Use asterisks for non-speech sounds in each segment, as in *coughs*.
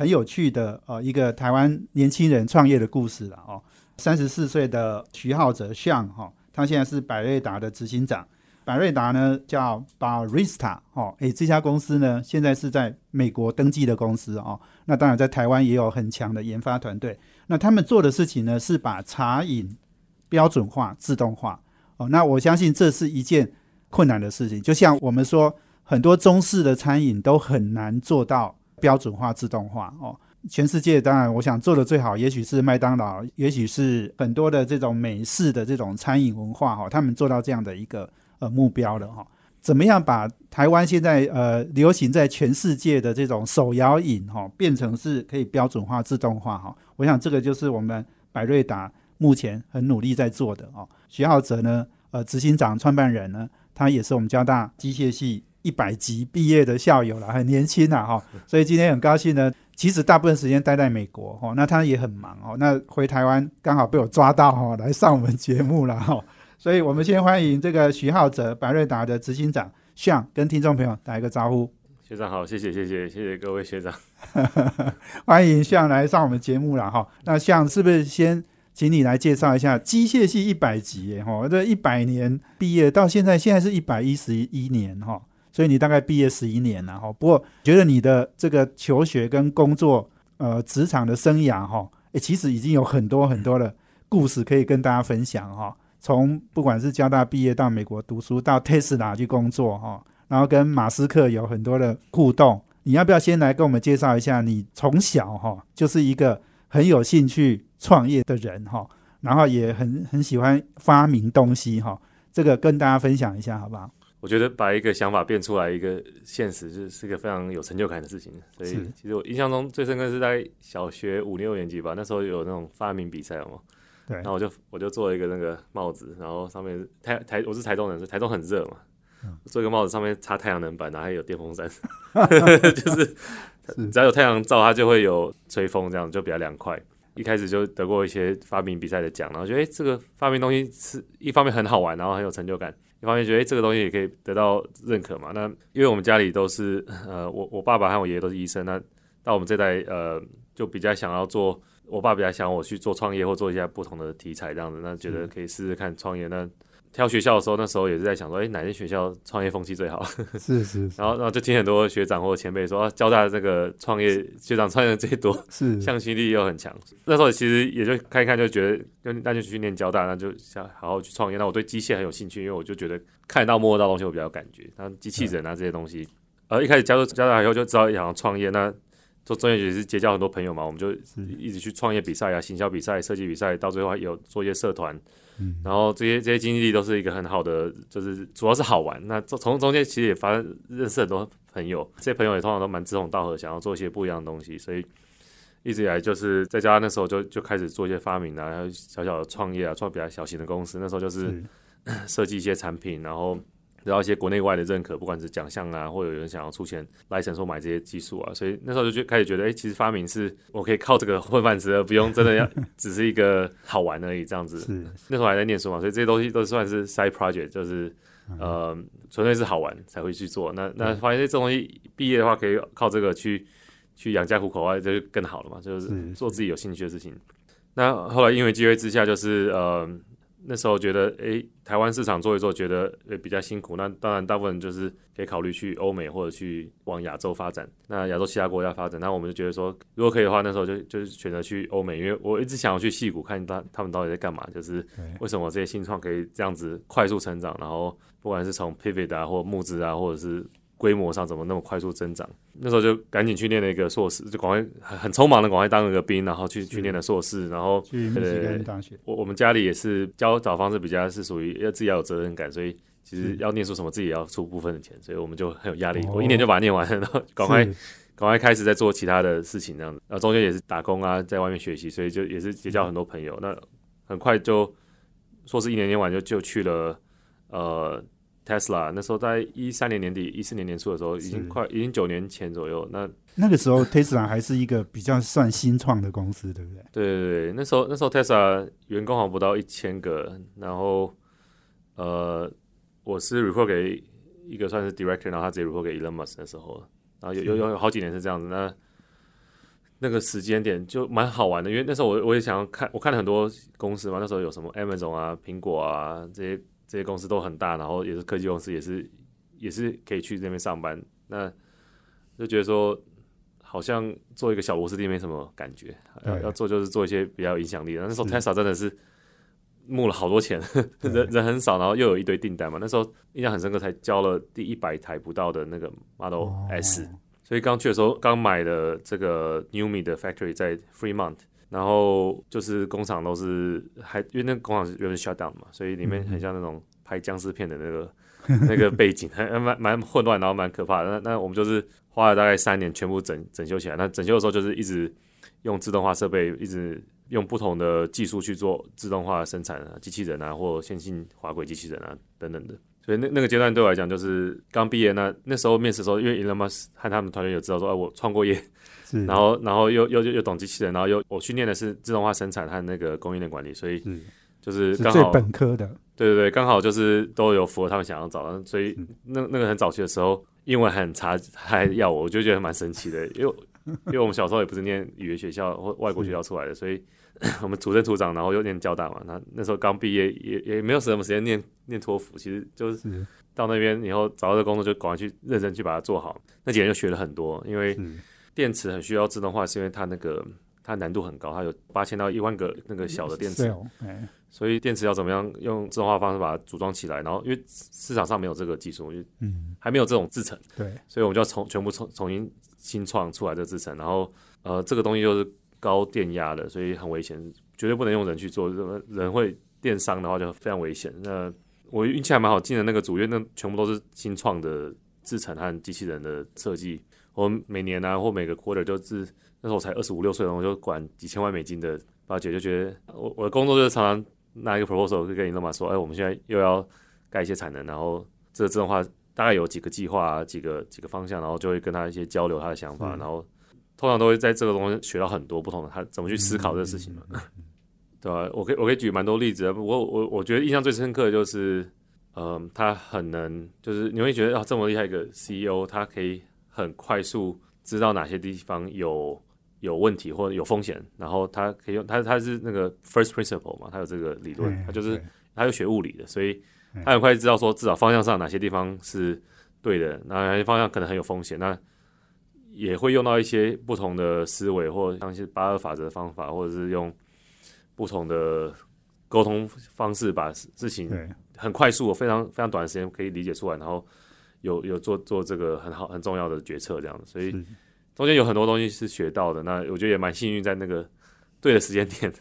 很有趣的呃一个台湾年轻人创业的故事了哦。三十四岁的徐浩哲向哈，他现在是百瑞达的执行长。百瑞达呢叫 Barista 哦，诶，这家公司呢现在是在美国登记的公司哦。那当然在台湾也有很强的研发团队。那他们做的事情呢是把茶饮标准化、自动化哦，那我相信这是一件困难的事情。就像我们说，很多中式的餐饮都很难做到标准化、自动化哦。全世界当然，我想做的最好，也许是麦当劳，也许是很多的这种美式的这种餐饮文化哈，他们做到这样的一个呃目标了哈。怎么样把台湾现在呃流行在全世界的这种手摇饮哈，变成是可以标准化、自动化哈？我想这个就是我们百瑞达。目前很努力在做的哦，徐浩哲呢，呃，执行长、创办人呢，他也是我们交大机械系一百级毕业的校友了，很年轻呐哈，所以今天很高兴呢。其实大部分时间待在美国哈，那他也很忙哦，那回台湾刚好被我抓到哈，来上我们节目了哈，所以我们先欢迎这个徐浩哲，百瑞达的执行长，向跟听众朋友打一个招呼。学长好，谢谢谢谢谢谢各位学长，*laughs* 欢迎向来上我们节目了哈。那向是不是先？请你来介绍一下机械系一百级耶哈，这一百年毕业到现在，现在是一百一十一年哈，所以你大概毕业十一年了哈。不过觉得你的这个求学跟工作呃职场的生涯哈，诶，其实已经有很多很多的故事可以跟大家分享哈。从不管是交大毕业到美国读书，到特斯拉去工作哈，然后跟马斯克有很多的互动，你要不要先来跟我们介绍一下你从小哈就是一个很有兴趣。创业的人哈，然后也很很喜欢发明东西哈，这个跟大家分享一下好不好？我觉得把一个想法变出来一个现实，是是一个非常有成就感的事情。所以其实我印象中最深刻是在小学五六年级吧，那时候有那种发明比赛嘛。对。然后我就我就做了一个那个帽子，然后上面台台我是台中人，是台中很热嘛，做一个帽子上面插太阳能板，然后还有电风扇，*laughs* 就是 *laughs* 只要有太阳照，它就会有吹风，这样就比较凉快。一开始就得过一些发明比赛的奖，然后觉得哎，这个发明东西是一方面很好玩，然后很有成就感；一方面觉得哎，这个东西也可以得到认可嘛。那因为我们家里都是呃，我我爸爸和我爷爷都是医生，那到我们这代呃，就比较想要做，我爸比较想我去做创业或做一些不同的题材这样子，那觉得可以试试看创业那。挑学校的时候，那时候也是在想说，哎，哪间学校创业风气最好？*laughs* 是是。然后，然后就听很多学长或者前辈说，交大这个创业学长创业最多，*laughs* 是向心力又很强。那时候其实也就看一看，就觉得，就那就去念交大，那就想好好去创业。那我对机械很有兴趣，因为我就觉得看得到、摸得到东西，我比较有感觉。那机器人啊这些东西，呃，一开始加入交大以后就知道想要创业。那做专业也是结交很多朋友嘛，我们就一直去创业比赛啊、行销比赛、设计比赛，到最后有做一些社团。然后这些这些经历都是一个很好的，就是主要是好玩。那从中间其实也发生认识很多朋友，这些朋友也通常都蛮志同道合，想要做一些不一样的东西。所以一直以来就是在家那时候就就开始做一些发明啊，小小的创业啊，创比较小型的公司。那时候就是设计一些产品，然后。得到一些国内外的认可，不管是奖项啊，或者有人想要出钱来承受买这些技术啊，所以那时候就开始觉得，哎，其实发明是我可以靠这个混饭吃，而不用真的要 *laughs* 只是一个好玩而已这样子。那时候还在念书嘛，所以这些东西都算是 side project，就是呃，纯粹是好玩才会去做。那那发现这东西毕业的话，可以靠这个去去养家糊口啊，这就更好了嘛，就是做自己有兴趣的事情。那后来因为机会之下，就是呃。那时候觉得，哎，台湾市场做一做，觉得呃比较辛苦。那当然，大部分就是可以考虑去欧美或者去往亚洲发展。那亚洲其他国家发展，那我们就觉得说，如果可以的话，那时候就就是选择去欧美，因为我一直想要去戏谷看他他们到底在干嘛，就是为什么这些新创可以这样子快速成长，然后不管是从 pivot 啊，或募资啊，或者是。规模上怎么那么快速增长？那时候就赶紧去念了一个硕士，就赶快很很匆忙的赶快当了个兵，然后去去念了硕士，然后去呃大学。我我们家里也是教导方式比较是属于要自己要有责任感，所以其实要念书什么自己也要出部分的钱，所以我们就很有压力。我一年就把它念完，然后赶快赶赶快开始在做其他的事情这样子。然后中间也是打工啊，在外面学习，所以就也是结交很多朋友。那很快就硕士一年念完就就去了呃 Tesla，那时候在一三年年底、一四年年初的时候，已经快已经九年前左右。那那个时候 Tesla 还是一个比较算新创的公司，对不对？对对对，那时候那时候 Tesla 员工好像不到一千个，然后呃，我是 report 给一个算是 director，然后他直接 report 给 Elon Musk 的时候，然后有有有有好几年是这样子。那那个时间点就蛮好玩的，因为那时候我我也想要看，我看了很多公司嘛，那时候有什么 Amazon 啊、苹果啊这些这些公司都很大，然后也是科技公司，也是也是可以去那边上班，那就觉得说。好像做一个小螺丝钉没什么感觉，要要做就是做一些比较有影响力的。那时候是 Tesla 真的是募了好多钱，*laughs* 人人很少，然后又有一堆订单嘛。那时候印象很深刻，才交了第一百台不到的那个 Model 哦 S，、所以刚去的时候刚买的这个 Newme 的 factory 在 Fremont，然后就是工厂都是还因为那个工厂是原本 shut down 嘛，所以里面很像那种拍僵尸片的那个那个 *laughs* 背景，还还蛮蛮混乱，然后蛮可怕的。那那我们就是花了大概三年全部整整修起来。那整修的时候就是一直用自动化设备，一直用不同的技术去做自动化生产啊，机器人啊，或线性滑轨机器人啊等等的。所以那那个阶段对我来讲，就是刚毕业那那时候面试的时候，因为 Elon Musk 和他们团队有知道说，哎，我创过业，是，然后然后又又又又懂机器人，然后又我训练的是自动化生产和那个供应链管理，所以就是刚好本科的，对对对，刚好就是都有符合他们想要找的，所以那那个很早期的时候，英文很差，还要我，我就觉得蛮神奇的，*laughs* 因为因为我们小时候也不是念语言学校或外国学校出来的，所以 *coughs* 我们土生土长，然后又念交大嘛，那那时候刚毕业，也也没有什么时间念念托福，其实就是是。到那边以后找到这工作就赶快去认真去把它做好。那几年就学了很多，因为是电池很需要自动化，是因为它那个它难度很高，它有八千到一万个那个小的电池。所以电池要怎么样用自动化方式把它组装起来？然后因为市场上没有这个技术，嗯，还没有这种制成，对，所以我们就要重全部重重新新创出来这个制成。然后呃，这个东西就是高电压的，所以很危险，绝对不能用人去做，人会电伤的话就非常危险。那我运气还蛮好，进的那个组，因为那全部都是新创的制成和机器人的设计。我们每年啊或每个 quarter 就是那时候我才二十五六岁，然后我就管几千万美金的 budget，就觉得我我的工作就是常常拿一个 proposal 就跟你那么说，哎，我们现在又要盖一些产能，然后这个自动化大概有几个计划、啊、几个几个方向，然后就会跟他一些交流他的想法，嗯然后通常都会在这个东西学到很多不同的，他怎么去思考这个事情嘛，*laughs* 对吧、我可以我可以举蛮多例子的，不过我我觉得印象最深刻的就是，嗯、他很能就是你会觉得啊这么厉害一个 CEO，他可以很快速知道哪些地方有。有问题或者有风险，然后他可以用他他是那个 first principle 嘛，他有这个理论，哎他就是他有学物理的，所以嗯他很快知道说至少方向上哪些地方是对的，哪些方向可能很有风险，那也会用到一些不同的思维，或像是八二法则的方法，或者是用不同的沟通方式，把事情，很快速、非常非常短的时间可以理解出来，然后有有做做这个很好很重要的决策，这样子，所以中间有很多东西是学到的。那我觉得也蛮幸运，在那个 *laughs* 对的时间点，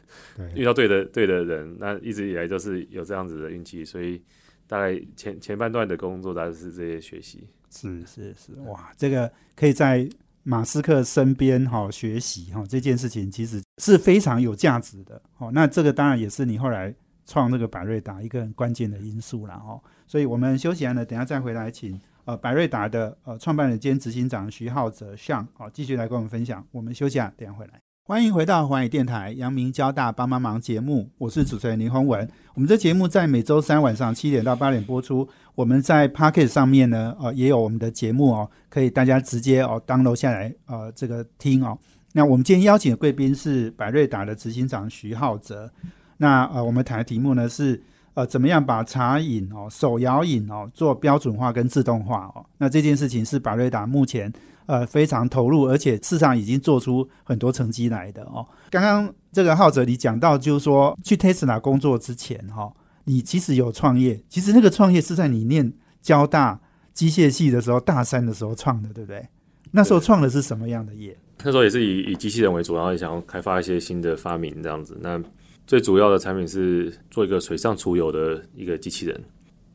遇到对的对的人，那一直以来就是有这样子的运气，所以大概前前半段的工作大概是这些学习。是是是，哇，这个可以在马斯克身边哈、学习哈、这件事情其实是非常有价值的哦。那这个当然也是你后来创那个百瑞达一个很关键的因素啦哦。所以我们休息完了，等下再回来请呃百瑞达的呃创办人兼执行长徐浩哲向哦继续来跟我们分享。我们休息啊，等下回来。欢迎回到华语电台阳明交大帮帮忙节目，我是主持人林宏文。我们这节目在每周三晚上七点到八点播出。我们在 Pocket 上面呢，呃，也有我们的节目哦，可以大家直接哦 download 下来，呃，这个听哦。那我们今天邀请的贵宾是百瑞达的执行长徐浩哲。那呃，我们谈的题目呢是呃，怎么样把茶饮哦、手摇饮哦做标准化跟自动化哦。那这件事情是百瑞达目前呃非常投入，而且市场已经做出很多成绩来的哦。刚刚这个浩哲你讲到，就是说去 Tesla 工作之前哈、哦，你其实有创业，其实那个创业是在你念交大机械系的时候，大三的时候创的，对不对？那时候创的是什么样的业？那时候也是以以机器人为主，然后也想要开发一些新的发明这样子。那最主要的产品是做一个水上出游的一个机器人。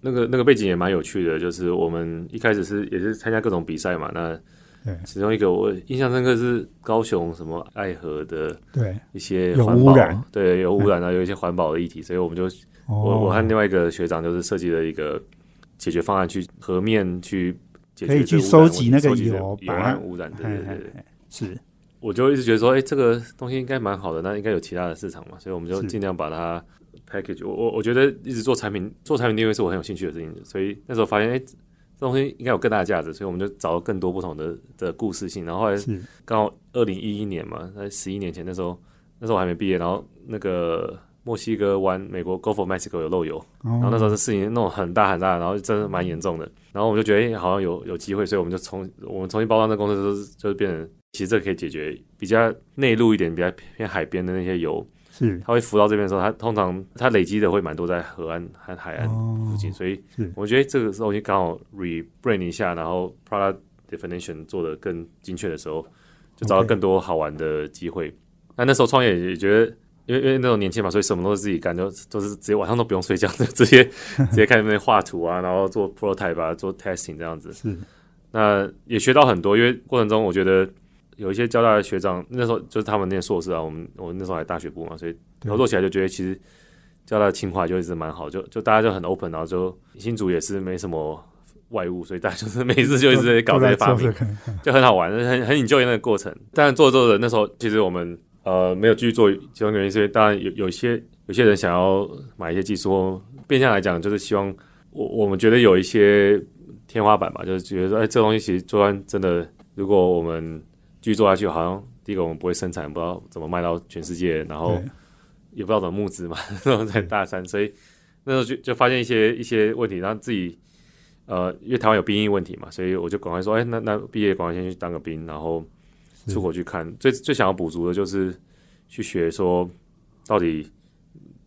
那个那个背景也蛮有趣的，就是我们一开始是也是参加各种比赛嘛，那对。其中一个我印象深刻是高雄什么爱河的对，一些有环保污染，对，有污染啊，有一些环保的议题，所以我们就 *laughs* 哦，我我和另外一个学长就是设计了一个解决方案，去河面去解决可以去收集那个油油把它污染，对对对对。是我就一直觉得说，哎、这个东西应该蛮好的，那应该有其他的市场嘛，所以我们就尽量把它 package 我。我我觉得一直做产品，做产品定位是我很有兴趣的事情，所以那时候发现，哎、这东西应该有更大的价值，所以我们就找到更多不同的的故事性。然后后来是刚好二零一一年嘛，在十一年前，那时候那时候我还没毕业，然后那个墨西哥湾，美国 Gulf of Mexico 有漏油，然然后那时候这事情弄很大很大，然后真的蛮严重的。然后我们就觉得，哎、好像有有机会，所以我们就重我们重新包装这公司，就是就是变成，其实这可以解决比较内陆一点、比较偏海边的那些油，是它会浮到这边的时候，它通常它累积的会蛮多在河岸和海岸哦附近，所以是我觉得这个东西刚好 rebrand 一下，然后 product definition 做的更精确的时候，就找到更多好玩的机会。那那时候创业也觉得，因为因为那种年轻嘛，所以什么都是自己干，就都是直接晚上都不用睡觉，就直接 *laughs* 直接开始那边画图啊，然后做 prototype 啊，做 testing 这样子。是那也学到很多，因为过程中我觉得有一些交大的学长，那时候就是他们念硕士啊，我们我们那时候还大学部嘛，所以合作起来就觉得其实交大的情怀就一直蛮好，就就大家就很 open，然后就新竹也是没什么外物，所以大家就是每次就一直在搞这些发明，就很好玩，很很 enjoy 那个过程。但做着做着，那时候其实我们呃没有继续做，其中原因是因为当然有有一些有些人想要买一些技术，或变相来讲就是希望我我们觉得有一些天花板吧，就是觉得说，哎，这东西其实做完真的，如果我们继续做下去，好像第一个我们不会生产，不知道怎么卖到全世界，然后也不知道怎么募资嘛，*laughs* 然后在大三，所以那时候就就发现一些一些问题，然后自己呃，因为台湾有兵役问题嘛，所以我就赶快说，哎，那那毕业赶快先去当个兵，然后出国去看。最最想要补足的就是去学说，到底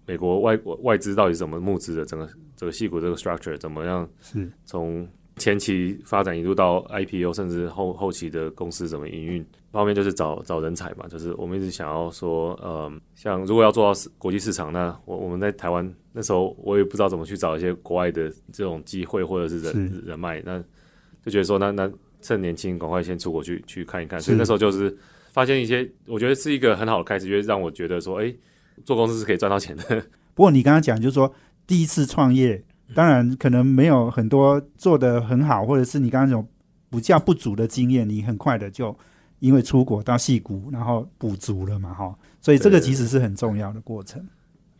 美国外外资到底是怎么募资的，整个这个戏骨这个 structure 怎么样是从前期发展一路到 IPO，甚至后后期的公司怎么营运，方面就是找找人才嘛，就是我们一直想要说，呃，像如果要做到国际市场，那我我们在台湾那时候我也不知道怎么去找一些国外的这种机会或者是人是。人脉，那就觉得说，那那趁年轻赶快先出国去去看一看，所以那时候就是发现一些，我觉得是一个很好的开始，就是让我觉得说，哎、做公司是可以赚到钱的，不过你刚刚讲就是说第一次创业，当然可能没有很多做的很好，或者是你刚刚那种不叫不足的经验，你很快的就因为出国到戏谷，然后补足了嘛，哈，所以这个其实是很重要的过程。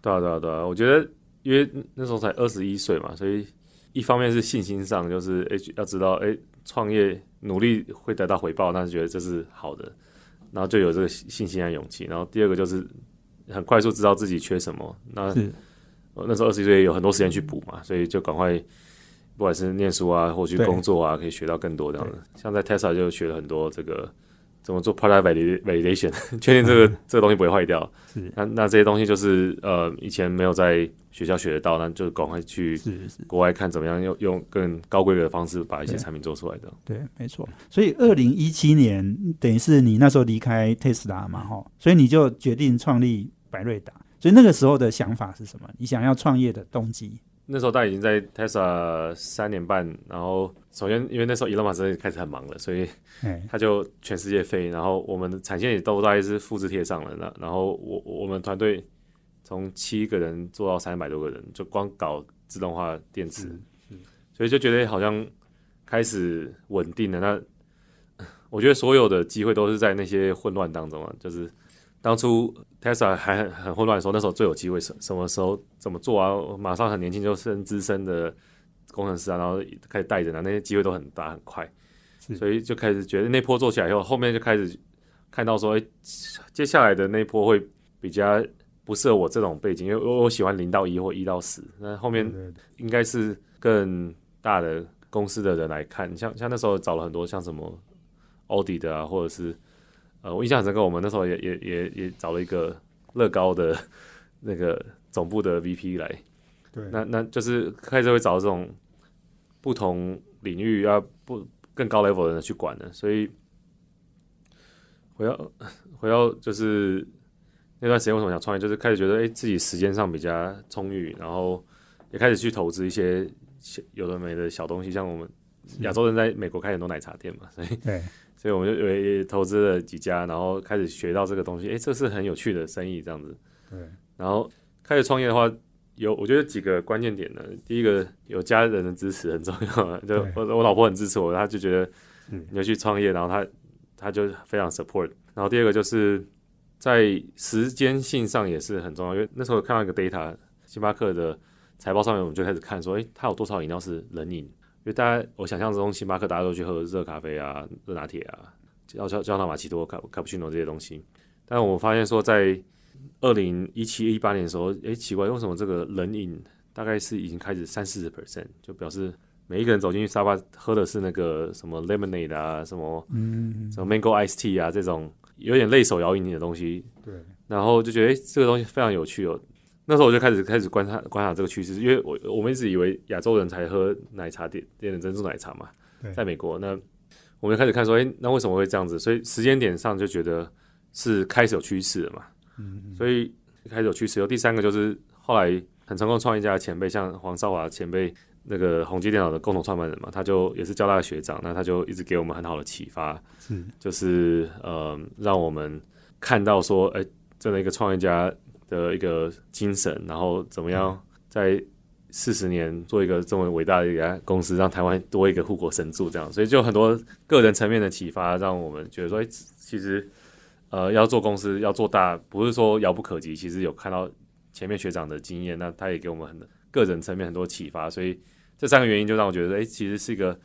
对啊，对啊，对啊，我觉得因为那时候才二十一岁嘛，所以一方面是信心上，就是诶要知道诶创业努力会得到回报，那是觉得这是好的，然后就有这个信心和勇气。然后第二个就是很快速知道自己缺什么，那那时候二十一岁有很多时间去补嘛，所以就赶快不管是念书啊，或去工作啊，可以学到更多这样的。像在 Tesla 就学了很多这个怎么做 product valid- validation，*laughs* 确定这个这个东西不会坏掉。是那那这些东西就是呃以前没有在学校学得到，那就赶快去国外看怎么样用用更高规格的方式把一些产品做出来的。对，没错。所以二零一七年等于是你那时候离开 Tesla 嘛，哈，所以你就决定创立百瑞达。所以那个时候的想法是什么？你想要创业的动机？那时候大概已经在 Tesla 三年半，然后首先因为那时候 Elon Musk 开始很忙了，所以哎，他就全世界飞，然后我们的产线也都大概是复制贴上了。那然后我我们团队从七个人做到三百多个人，就光搞自动化电池，所以就觉得好像开始稳定了。那 *laughs* 我觉得所有的机会都是在那些混乱当中啊，就是当初 Tesla 还很很混乱的时候，那时候最有机会，什什么时候怎么做啊？马上很年轻就升资深的工程师啊，然后开始带着啊，那些机会都很大很快。所以就开始觉得那波做起来以后，后面就开始看到说，哎、接下来的那波会比较不适合我这种背景，因为我我喜欢零到一或一到十，那后面应该是更大的公司的人来看，像像那时候找了很多像什么奥迪的啊，或者是呃，我印象很深刻，我们那时候也也也也找了一个乐高的那个总部的 VP 来，对，那那就是开始会找这种不同领域要不更高 level 的人去管的，所以回到回到就是那段时间为什么想创业，就是开始觉得哎、诶自己时间上比较充裕，然后也开始去投资一些小有的没的小东西，像我们亚洲人在美国开很多奶茶店嘛，所以对所以我们就也投资了几家，然后开始学到这个东西，诶，这是很有趣的生意这样子。对，然后开始创业的话，有我觉得几个关键点呢。第一个有家人的支持很重要，就我我老婆很支持我，她就觉得嗯你要去创业，然后她她就非常 support。然后第二个就是在时间性上也是很重要，因为那时候看到一个 data，星巴克的财报上面，我们就开始看说，诶，它有多少饮料是冷饮？因为大家我想象中星巴克大家都去喝热咖啡啊、热拿铁啊、焦焦焦糖玛奇朵、卡卡布奇诺这些东西，但我发现说在二零一七一八年的时候，诶，奇怪，为什么这个冷饮大概是已经开始三四十 percent，就表示每一个人走进去沙发喝的是那个什么 lemonade 啊，什么嗯，什么 mango ice tea 啊这种有点类手摇饮的东西，对，然后就觉得诶这个东西非常有趣哦。那时候我就开始开始观察观察这个趋势，因为我我们一直以为亚洲人才喝奶茶店店的珍珠奶茶嘛，在美国，那我们就开始看说，诶，那为什么会这样子？所以时间点上就觉得是开始有趋势了嘛。嗯所以开始有趋势。有第三个就是后来很成功创业家的前辈，像黄少华前辈，那个宏基电脑的共同创办人嘛，他就也是交大的学长，那他就一直给我们很好的启发，是，就是呃，让我们看到说，哎、真的一个创业家的一个精神，然后怎么样在四十年做一个这么伟大的一家公司，让台湾多一个护国神助，这样，所以就很多个人层面的启发，让我们觉得说，哎、其实呃要做公司要做大，不是说遥不可及，其实有看到前面学长的经验，那他也给我们很个人层面很多启发，所以这三个原因就让我觉得，哎、其实是一个。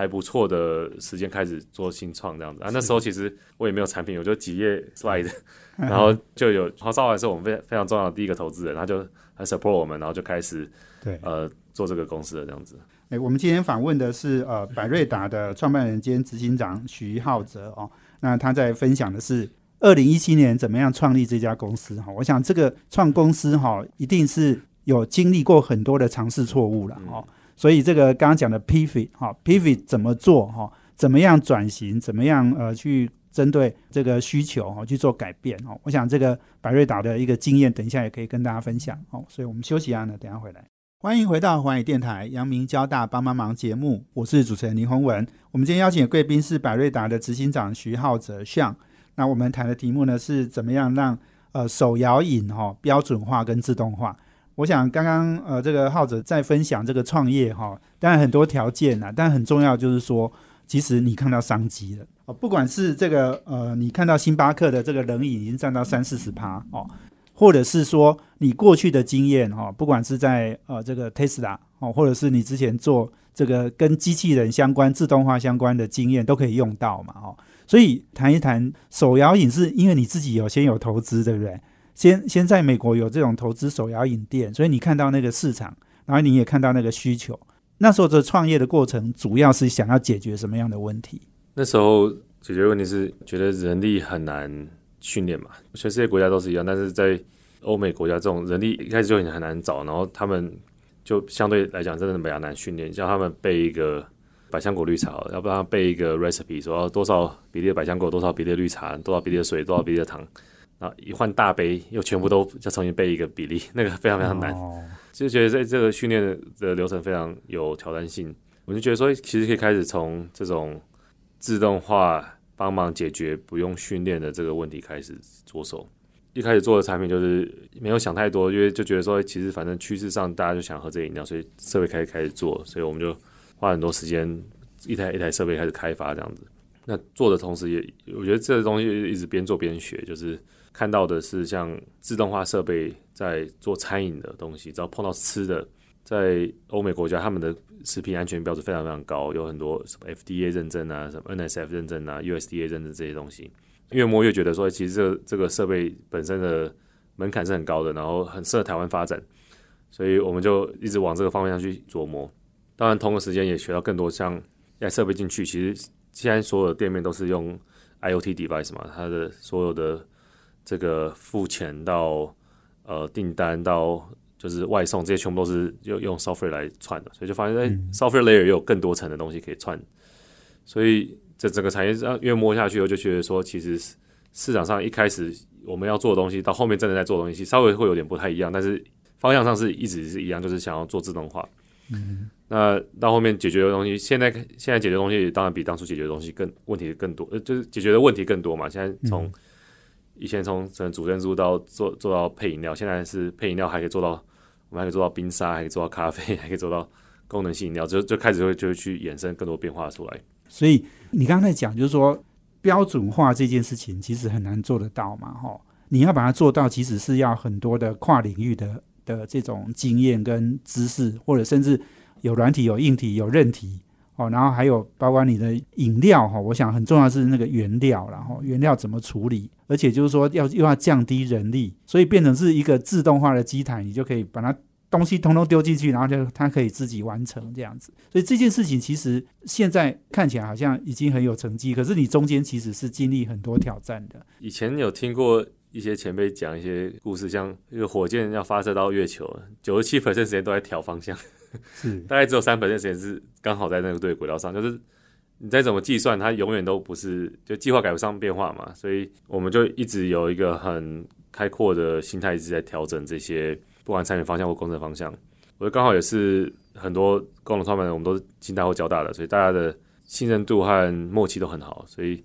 还不错的时间开始做新创这样子。啊，那时候其实我也没有产品，我就几页 slide，*laughs* 然后就有黄少华是我们非非常重要的第一个投资人，他就很 support 我们，然后就开始对。呃做这个公司的这样子。哎，我们今天访问的是呃百瑞达的创办人兼执行长徐浩哲哦，那他在分享的是二零一七年怎么样创立这家公司哈、我想这个创公司哈、一定是有经历过很多的尝试错误了哦，所以这个刚刚讲的 pivot 哈、pivot 怎么做哈、怎么样转型，怎么样呃去针对这个需求哈、去做改变哦，我想这个百瑞达的一个经验，等一下也可以跟大家分享哦，所以我们休息一下呢，等下回来。欢迎回到环宇电台阳明交大帮帮忙节目，我是主持人林宏文。我们今天邀请的贵宾是百瑞达的执行长徐浩哲向。那我们谈的题目呢是怎么样让呃手摇饮哈、哦、标准化跟自动化。我想刚刚呃这个浩哲在分享这个创业哈、当然很多条件呐、但很重要就是说，其实你看到商机了哦，不管是这个呃你看到星巴克的这个冷饮已经占到三四十趴哦，或者是说你过去的经验哈、不管是在呃这个 Tesla 哦，或者是你之前做这个跟机器人相关、自动化相关的经验都可以用到嘛哦。所以谈一谈手摇饮，是因为你自己有先有投资，对不对？先先在美国有这种投资手摇饮店，所以你看到那个市场，然后你也看到那个需求。那时候的创业的过程，主要是想要解决什么样的问题？那时候解决问题是觉得人力很难训练嘛，全世界国家都是一样，但是在欧美国家这种人力一开始就很很难找，然后他们就相对来讲真的比较难训练，叫他们背一个百香果绿茶，要不然背一个 recipe 说多少比例的百香果，多少比例的绿茶，多少比例的水，多少比例的糖，然后一换大杯又全部都要重新背一个比例，那个非常非常难。哦，就觉得在这个训练的的流程非常有挑战性，我就觉得说，其实可以开始从这种自动化帮忙解决不用训练的这个问题开始着手。一开始做的产品就是没有想太多，因为就觉得说，其实反正趋势上大家就想喝这饮料，所以设备开始开始做，所以我们就花很多时间一台一台设备开始开发这样子。那做的同时也，我觉得这个东西一直边做边学，就是看到的是像自动化设备在做餐饮的东西，只要碰到吃的，在欧美国家他们的食品安全标准非常非常高，有很多什么 FDA 认证啊，什么 NSF 认证啊，USDA 认证这些东西。越摸越觉得说，其实这这个设备本身的门槛是很高的，然后很适合台湾发展，所以我们就一直往这个方向去琢磨。当然，同个时间也学到更多，像一台设备进去，其实现在所有的店面都是用 IoT device 嘛，它的所有的这个付钱到呃订单到就是外送这些全部都是用用 software 来串的，所以就发现哎、software layer 也有更多层的东西可以串，所以这整个产业上越摸下去，我就觉得说，其实市场上一开始我们要做的东西，到后面真的在做东西，稍微会有点不太一样，但是方向上是一直是一样，就是想要做自动化。嗯，那到后面解决的东西，现在现在解决的东西当然比当初解决的东西更问题更多，呃，就是解决的问题更多嘛。现在从、以前从从主珍珠到做做到配饮料，现在是配饮料还可以做到，我们还可以做到冰沙，还可以做到咖啡，*laughs* 还可以做到功能性饮料，就就开始会就会去衍生更多变化出来。所以你刚才讲就是说标准化这件事情其实很难做得到嘛，哈。你要把它做到，其实是要很多的跨领域的的这种经验跟知识，或者甚至有软体、有硬体、有韧体哦，然后还有包括你的饮料哈，我想很重要是那个原料，然后原料怎么处理，而且就是说要又要降低人力，所以变成是一个自动化的机台，你就可以把它东西通通丢进去，然后就它可以自己完成这样子。所以这件事情其实现在看起来好像已经很有成绩，可是你中间其实是经历很多挑战的。以前有听过一些前辈讲一些故事，像一个火箭要发射到月球，九十七%时间都在调方向，*laughs* 是大概只有三 percent 时间是刚好在那个对轨道上，就是你再怎么计算，它永远都不是就计划赶不上变化嘛，所以我们就一直有一个很开阔的心态，一直在调整这些不管产品方向或工程方向。我刚好也是很多共同创办人，我们都是清大或交大的，所以大家的信任度和默契都很好，所以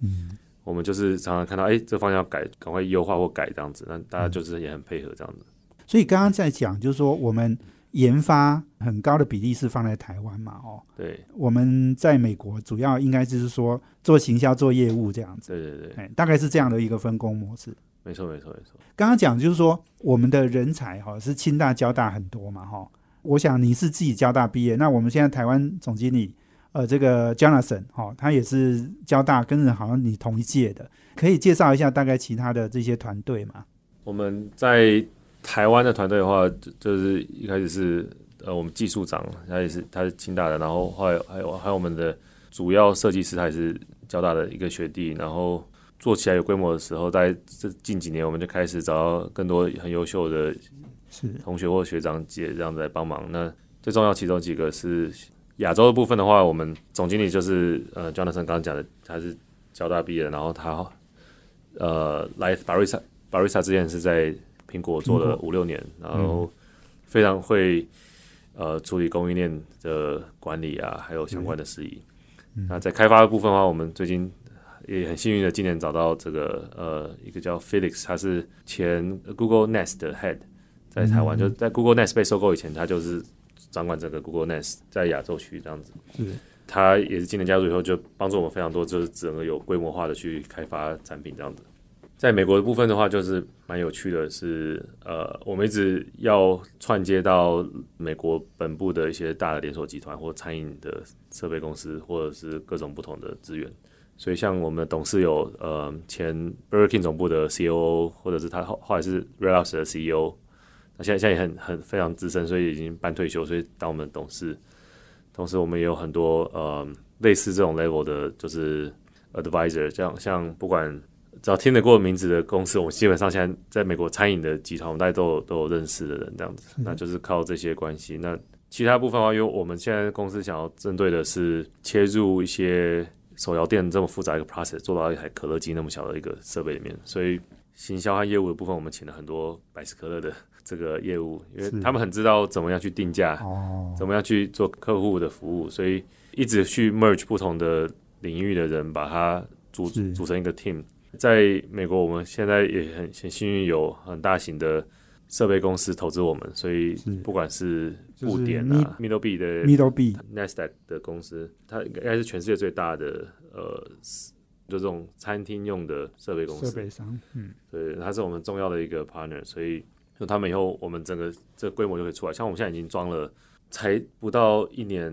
我们就是常常看到，哎，这方向要改，赶快优化或改这样子，那大家就是也很配合这样子。所以刚刚在讲，就是说我们研发很高的比例是放在台湾嘛，哦，对我们在美国主要应该就是说做行销、做业务这样子，对对对，哎，大概是这样的一个分工模式。没错没错没错。刚刚讲就是说我们的人才哈是清大、交大很多嘛，哈，我想你是自己交大毕业，那我们现在台湾总经理。呃，这个 Jonathan 哈、他也是交大，跟着好像你同一届的，可以介绍一下大概其他的这些团队吗？我们在台湾的团队的话，就就是一开始是呃，我们技术长，他也是他是清大的，然后还有还有还有我们的主要设计师，他也是交大的一个学弟，然后做起来有规模的时候，在这近几年，我们就开始找到更多很优秀的是同学或学长姐这样子来帮忙。那最重要其中几个是亚洲的部分的话，我们总经理就是呃，Jonathan 刚刚讲的，他是交大毕业的，然后他呃来 Barista Barista 之前是在苹果做了五六年，然后非常会呃处理供应链的管理啊，还有相关的事宜。那在开发的部分的话，我们最近也很幸运的今年找到这个呃一个叫 Felix，他是前 Google Nest 的 Head，在台湾、就在 Google Nest 被收购以前，他就是掌管整个 Google Nest 在亚洲区这样子。他也是今年加入以后，就帮助我们非常多，就是整个有规模化的去开发产品这样子。在美国的部分的话，就是蛮有趣的是，呃，我们一直要串接到美国本部的一些大的连锁集团或餐饮的设备公司，或者是各种不同的资源。所以，像我们的董事有呃前 Burger King 总部的 COO，或者是他后后来是 Red Lobster 的 CEO，那现在现在也很很非常资深，所以已经半退休，所以当我们的董事。同时，我们也有很多呃类似这种 level 的，就是 advisor，这样像不管只要听得过名字的公司，我基本上现在在美国餐饮的集团，我们大家都有都有认识的人，这样子，那就是靠这些关系。那其他部分的话，因为我们现在公司想要针对的是切入一些手摇店这么复杂一个 process，做到一台可乐机那么小的一个设备里面，所以行销和业务的部分，我们请了很多百事可乐的这个业务，因为他们很知道怎么样去定价，哦，怎么样去做客户的服务，所以一直去 merge 不同的领域的人，把它组组成一个 team。在美国，我们现在也很很幸运，有很大型的设备公司投资我们，所以不管是布点啊、Middle B 的 Middle B Nasdaq 的公司，它应该是全世界最大的呃，就这种餐厅用的设备公司。设备商，嗯，对，它是我们重要的一个 partner，所以就他们以后我们整个这个规模就可以出来。像我们现在已经装了，才不到一年，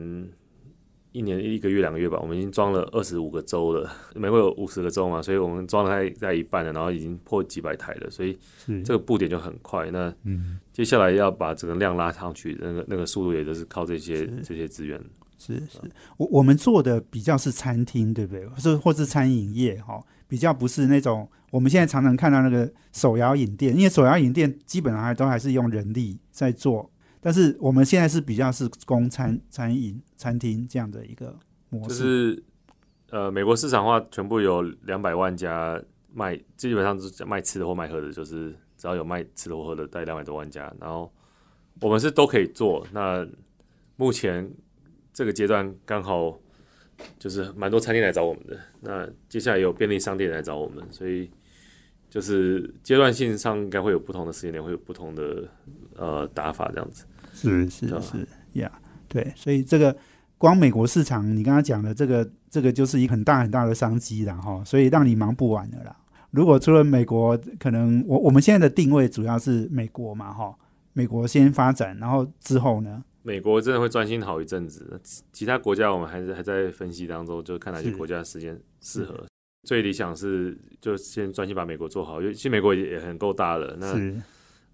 一年一个月两个月吧，我们已经装了二十五个州了。*laughs* 美国有五十个州嘛，所以我们装了在在一半了，然后已经破几百台了，所以这个布点就很快。那嗯接下来要把整个量拉上去，那个那个速度也就是靠这些这些资源。是是，我我们做的比较是餐厅，对不对？是或是餐饮业哈、比较不是那种我们现在常常看到那个手摇饮店，因为手摇饮店基本上还都还是用人力在做，但是我们现在是比较是供餐餐饮餐厅这样的一个模式就，是呃，美国市场化全部有两百万家卖，基本上是卖吃的或卖喝的，就是只要有卖吃的或喝的，大概两百多万家。然后我们是都可以做。那目前这个阶段刚好就是蛮多餐厅来找我们的，那接下来有便利商店来找我们，所以就是阶段性上应该会有不同的时间点，会有不同的呃打法这样子。是是是呀，对，所以这个光美国市场，你刚刚讲的这个这个就是一个很大很大的商机了哈，所以让你忙不完的啦。如果除了美国，可能我我们现在的定位主要是美国嘛哈，美国先发展，然后之后呢，美国真的会专心好一阵子，其其他国家我们还是还在分析当中，就看哪些国家时间适合。最理想是就先专心把美国做好，因为其实美国也也很够大了。那是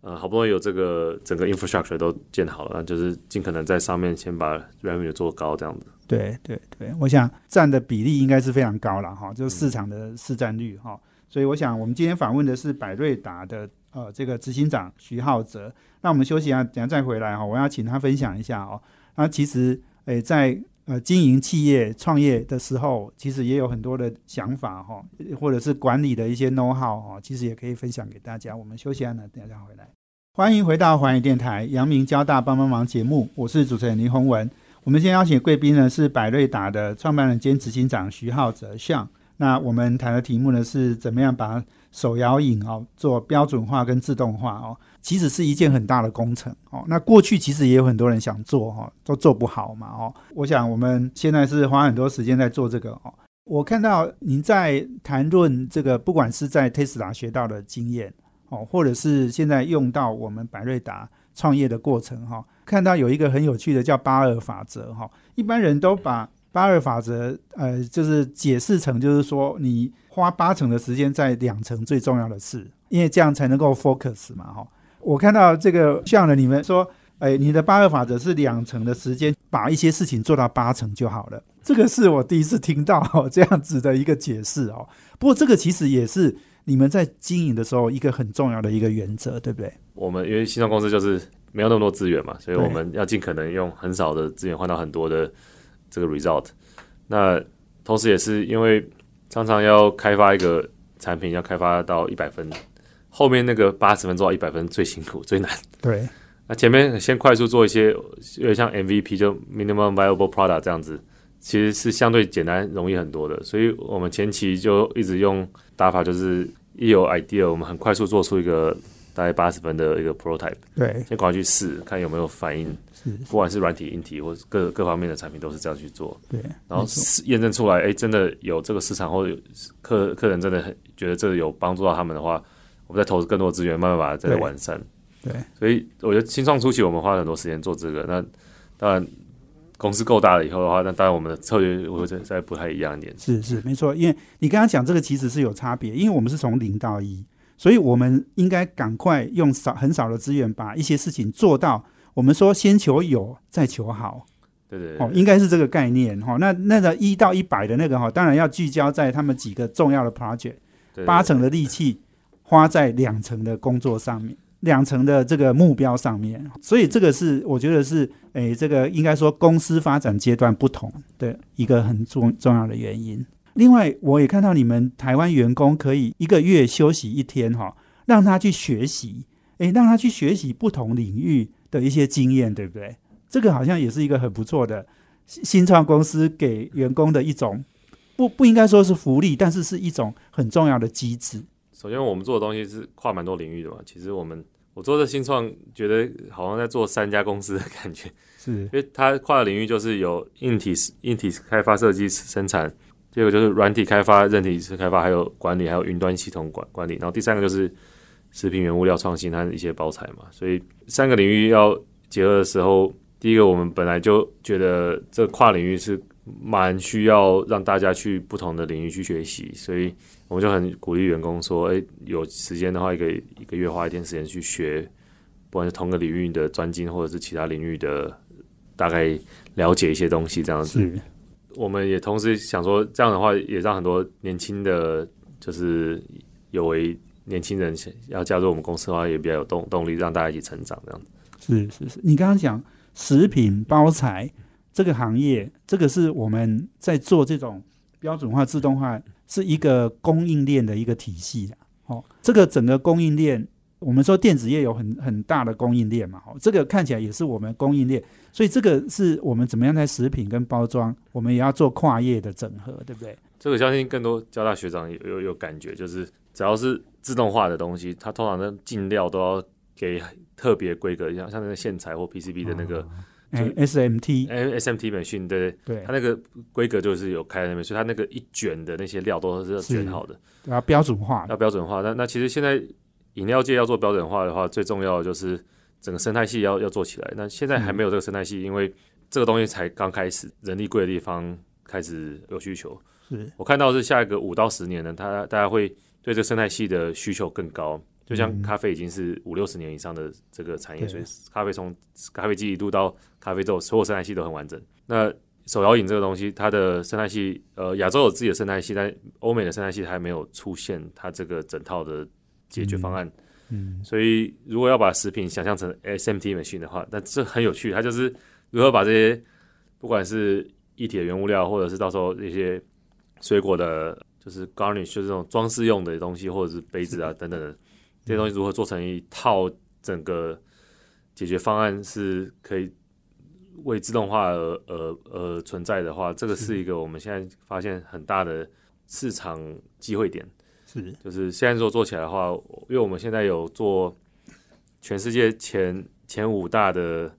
呃，好不容易有这个整个 infrastructure 都建好了，那就是尽可能在上面先把 revenue 做高，这样子。对对对，我想占的比例应该是非常高了哈，就是市场的市占率哈。所以我想我们今天访问的是百瑞达的呃这个执行长徐浩哲。那我们休息一下，等下再回来哈，我要请他分享一下哦。那其实诶在呃经营企业创业的时候，其实也有很多的想法哈，或者是管理的一些 know how 哈，其实也可以分享给大家。我们休息一下，等一下回来。欢迎回到环宇电台阳明交大帮帮忙节目，我是主持人林宏文。我们今天邀请贵宾呢是百瑞达的创办人兼执行长徐浩哲向。那我们谈的题目呢是怎么样把手摇饮哦做标准化跟自动化哦，其实是一件很大的工程哦。那过去其实也有很多人想做哈、都做不好嘛哦。我想我们现在是花很多时间在做这个哦。我看到您在谈论这个，不管是在 Tesla 学到的经验哦，或者是现在用到我们百瑞达创业的过程哈、看到有一个很有趣的叫八二法则哈、一般人都把八二法则呃就是解释成就是说你花八成的时间在两成最重要的事，因为这样才能够 focus 嘛哈、我看到这个像了你们说。哎，你的八二法则是两成的时间把一些事情做到八成就好了，这个是我第一次听到、这样子的一个解释哦。不过这个其实也是你们在经营的时候一个很重要的一个原则，对不对？我们因为新创公司就是没有那么多资源嘛，所以我们要尽可能用很少的资源换到很多的这个 result。那同时也是因为常常要开发一个产品，要开发到一百分，后面那个八十分做到一百分最辛苦 *laughs* 最难。对，那前面先快速做一些，有点像 MVP 就 minimum viable product 这样子，其实是相对简单容易很多的。所以我们前期就一直用打法，就是一有 idea，我们很快速做出一个大概八十分的一个 prototype，对，先赶快去试，看有没有反应。是，不管是软体、硬体或是各各方面的产品，都是这样去做。对，然后试验证出来，哎，真的有这个市场，或者有客客人真的很觉得这个有帮助到他们的话，我们再投资更多资源，慢慢把它再完善。对，所以我觉得新创初期我们花了很多时间做这个。那当然，公司够大了以后的话，那当然我们的策略会再再不太一样一点。是是没错，因为你刚刚讲这个其实是有差别，因为我们是从零到一，所以我们应该赶快用少很少的资源把一些事情做到。我们说先求有，再求好，对对哦，对，应该是这个概念哈、那那个一到一百的那个哈、当然要聚焦在他们几个重要的 project，对八成的力气花在两成的工作上面，两成的这个目标上面。所以这个是我觉得是诶，这个应该说公司发展阶段不同的一个很重重要的原因。另外，我也看到你们台湾员工可以一个月休息一天哈、让他去学习，诶，让他去学习不同领域的一些经验，对不对？这个好像也是一个很不错的新新创公司给员工的一种不不应该说是福利，但是是一种很重要的机制。首先我们做的东西是跨蛮多领域的嘛。其实我们我做这新创，觉得好像在做三家公司的感觉。是因为它跨的领域就是有硬体、硬体开发、设计、生产，第二个就是软体开发、韧体开发，还有管理，还有云端系统管管理，然后第三个就是食品原物料创新和一些包材嘛。所以三个领域要结合的时候，第一个我们本来就觉得这跨领域是蛮需要让大家去不同的领域去学习，所以我们就很鼓励员工说，哎，有时间的话，一个一个月花一天时间去学，不管是同个领域的专精，或者是其他领域的大概了解一些东西，这样子。是我们也同时想说，这样的话也让很多年轻的，就是有为年轻人想要加入我们公司的话，也比较有动动力，让大家一起成长这样子。是是是，你刚刚讲食品包材这个行业，这个是我们在做这种标准化、自动化，是一个供应链的一个体系的。哦，这个整个供应链我们说电子业有很很大的供应链嘛，哦，这个看起来也是我们供应链，所以这个是我们怎么样在食品跟包装，我们也要做跨业的整合，对不对？这个相信更多交大学长有有有感觉，就是只要是自动化的东西，它通常的进料都要给特别规格，像像那个线材或 PCB 的那个。哎，SMT，哎，SMT 美讯，对对，它那个规格就是有开在那边，所以它那个一卷的那些料都是卷好的，要标准化，要标准化。那那其实现在饮料界要做标准化的话，最重要的就是整个生态系要要做起来。那现在还没有这个生态系，因为这个东西才刚开始，人力贵的地方开始有需求。是我看到是下一个五到十年呢，它大家会对这个生态系的需求更高。就像咖啡已经是五六十年以上的这个产业，所以咖啡从咖啡机一路到咖啡豆，所有生态系都很完整。那手摇饮这个东西，它的生态系，呃，亚洲有自己的生态系，但欧美的生态系还没有出现它这个整套的解决方案。嗯，所以如果要把食品想象成 SMT machine 的话，那这很有趣，它就是如何把这些不管是一体的原物料，或者是到时候一些水果的，就是 garnish，就是这种装饰用的东西，或者是杯子啊等等的。这些东西如何做成一套整个解决方案是可以为自动化而而而存在的话，这个是一个我们现在发现很大的市场机会点。是，就是现在如果做起来的话，因为我们现在有做全世界前前五大的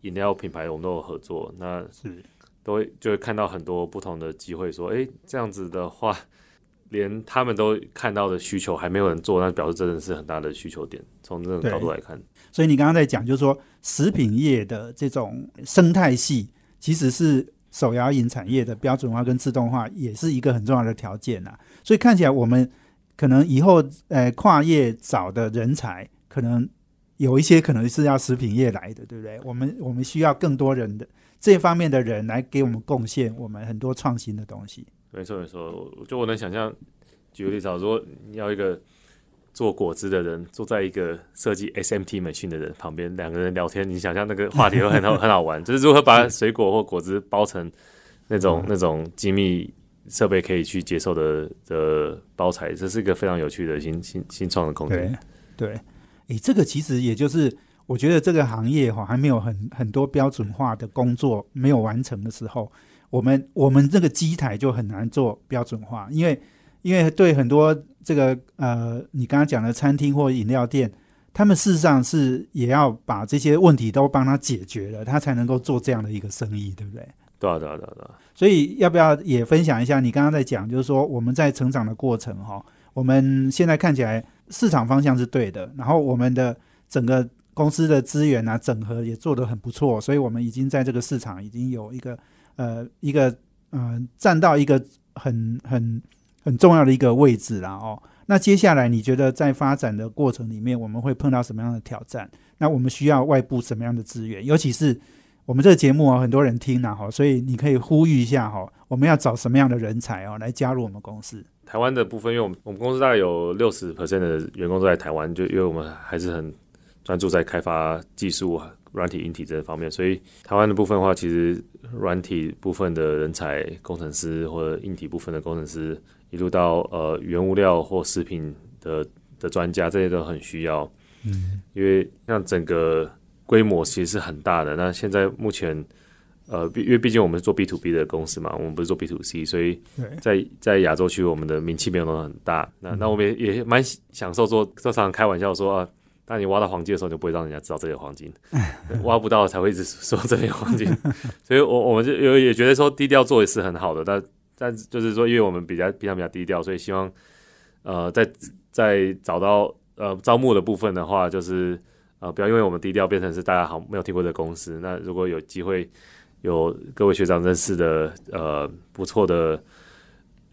饮料品牌，我们都有合作，那是都会就会看到很多不同的机会。说，哎，这样子的话。连他们都看到的需求还没有人做，那表示真的是很大的需求点。从这种角度来看，所以你刚刚在讲，就是说食品业的这种生态系，其实是手摇饮产业的标准化跟自动化，也是一个很重要的条件呐。所以看起来，我们可能以后呃跨业找的人才，可能有一些可能是要食品业来的，对不对？我们我们需要更多人的这方面的人来给我们贡献我们很多创新的东西。没错没错，就我能想象，举个例子，如果你要一个做果汁的人坐在一个设计 SMT 美训的人旁边，两个人聊天，你想象那个话题会很好很好玩，就是如何把水果或果汁包成那种那种精密设备可以去接受的的包材，这是一个非常有趣的新新新创的空间。对，诶，这个其实也就是我觉得这个行业哈还没有很很多标准化的工作没有完成的时候。我们我们这个机台就很难做标准化，因为因为对很多这个呃，你刚刚讲的餐厅或饮料店，他们事实上是也要把这些问题都帮他解决了，他才能够做这样的一个生意，对不对？对啊，对啊，对啊，对啊。所以要不要也分享一下？你刚刚在讲，就是说我们在成长的过程哈，我们现在看起来市场方向是对的，然后我们的整个公司的资源啊整合也做得很不错，所以我们已经在这个市场已经有一个。呃，一个呃，站到一个很很很重要的一个位置了哦。那接下来你觉得在发展的过程里面，我们会碰到什么样的挑战？那我们需要外部什么样的资源？尤其是我们这个节目啊，很多人听了哈，所以你可以呼吁一下哈，我们要找什么样的人才哦来加入我们公司？台湾的部分，因为我们我们公司大概有六十 percent 的员工都在台湾，就因为我们还是很专注在开发技术啊。软体、硬体这方面，所以台湾的部分的话，其实软体部分的人才、工程师或者硬体部分的工程师，一路到呃原物料或食品的的专家，这些都很需要。嗯，因为像整个规模其实是很大的。那现在目前，呃，因为毕竟我们是做 B to B 的公司嘛，我们不是做 B to C，所以在在亚洲区我们的名气没有那么很大。那那我们也也蛮享受做，常常开玩笑说啊。那你挖到黄金的时候，你就不会让人家知道这个黄金；*laughs* 挖不到才会一直说这边黄金。*laughs* 所以，我我们就有也觉得说低调做也是很好的，但但就是说，因为我们比较平常比较低调，所以希望呃，在在找到呃招募的部分的话，就是呃不要因为我们低调变成是大家好没有听过的公司。那如果有机会有各位学长认识的呃不错的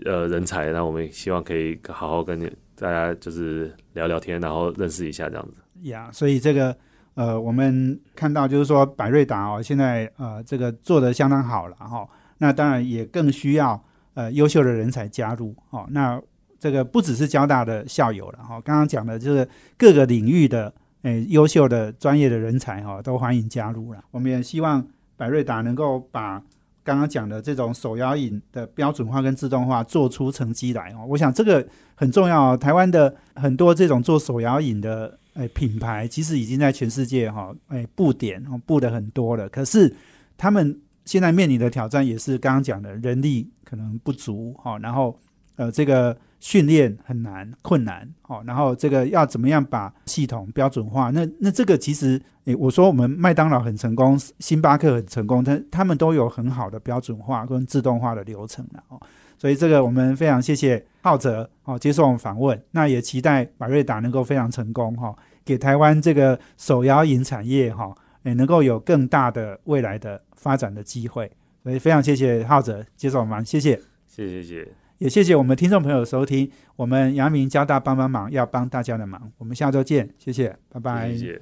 呃人才，那我们希望可以好好跟你大家就是聊聊天，然后认识一下这样子。呀，所以这个呃，我们看到就是说，百瑞达哦，现在呃，这个做的相当好了哈。那当然也更需要呃优秀的人才加入哦。那这个不只是交大的校友了哈，刚刚讲的就是各个领域的诶优秀的专业的人才哈，都欢迎加入了。我们也希望百瑞达能够把刚刚讲的这种手摇饮的标准化跟自动化做出成绩来哦。我想这个很重要。台湾的很多这种做手摇饮的。哎品牌，其实已经在全世界哈哎布点布的很多了。可是他们现在面临的挑战也是刚刚讲的人力可能不足哈，然后呃这个训练很难困难哦，然后这个要怎么样把系统标准化？那那这个其实诶，我说我们麦当劳很成功，星巴克很成功，他他们都有很好的标准化跟自动化的流程了哦。所以这个我们非常谢谢浩哲哦接受我们访问，那也期待马瑞达能够非常成功哈，给台湾这个手摇饮产业哈也能够有更大的未来的发展的机会。所以非常谢谢浩哲接受我们，谢谢，谢谢谢谢，也谢谢我们听众朋友的收听。我们阳明交大帮帮忙要帮大家的忙，我们下周见，谢谢，拜拜。谢谢。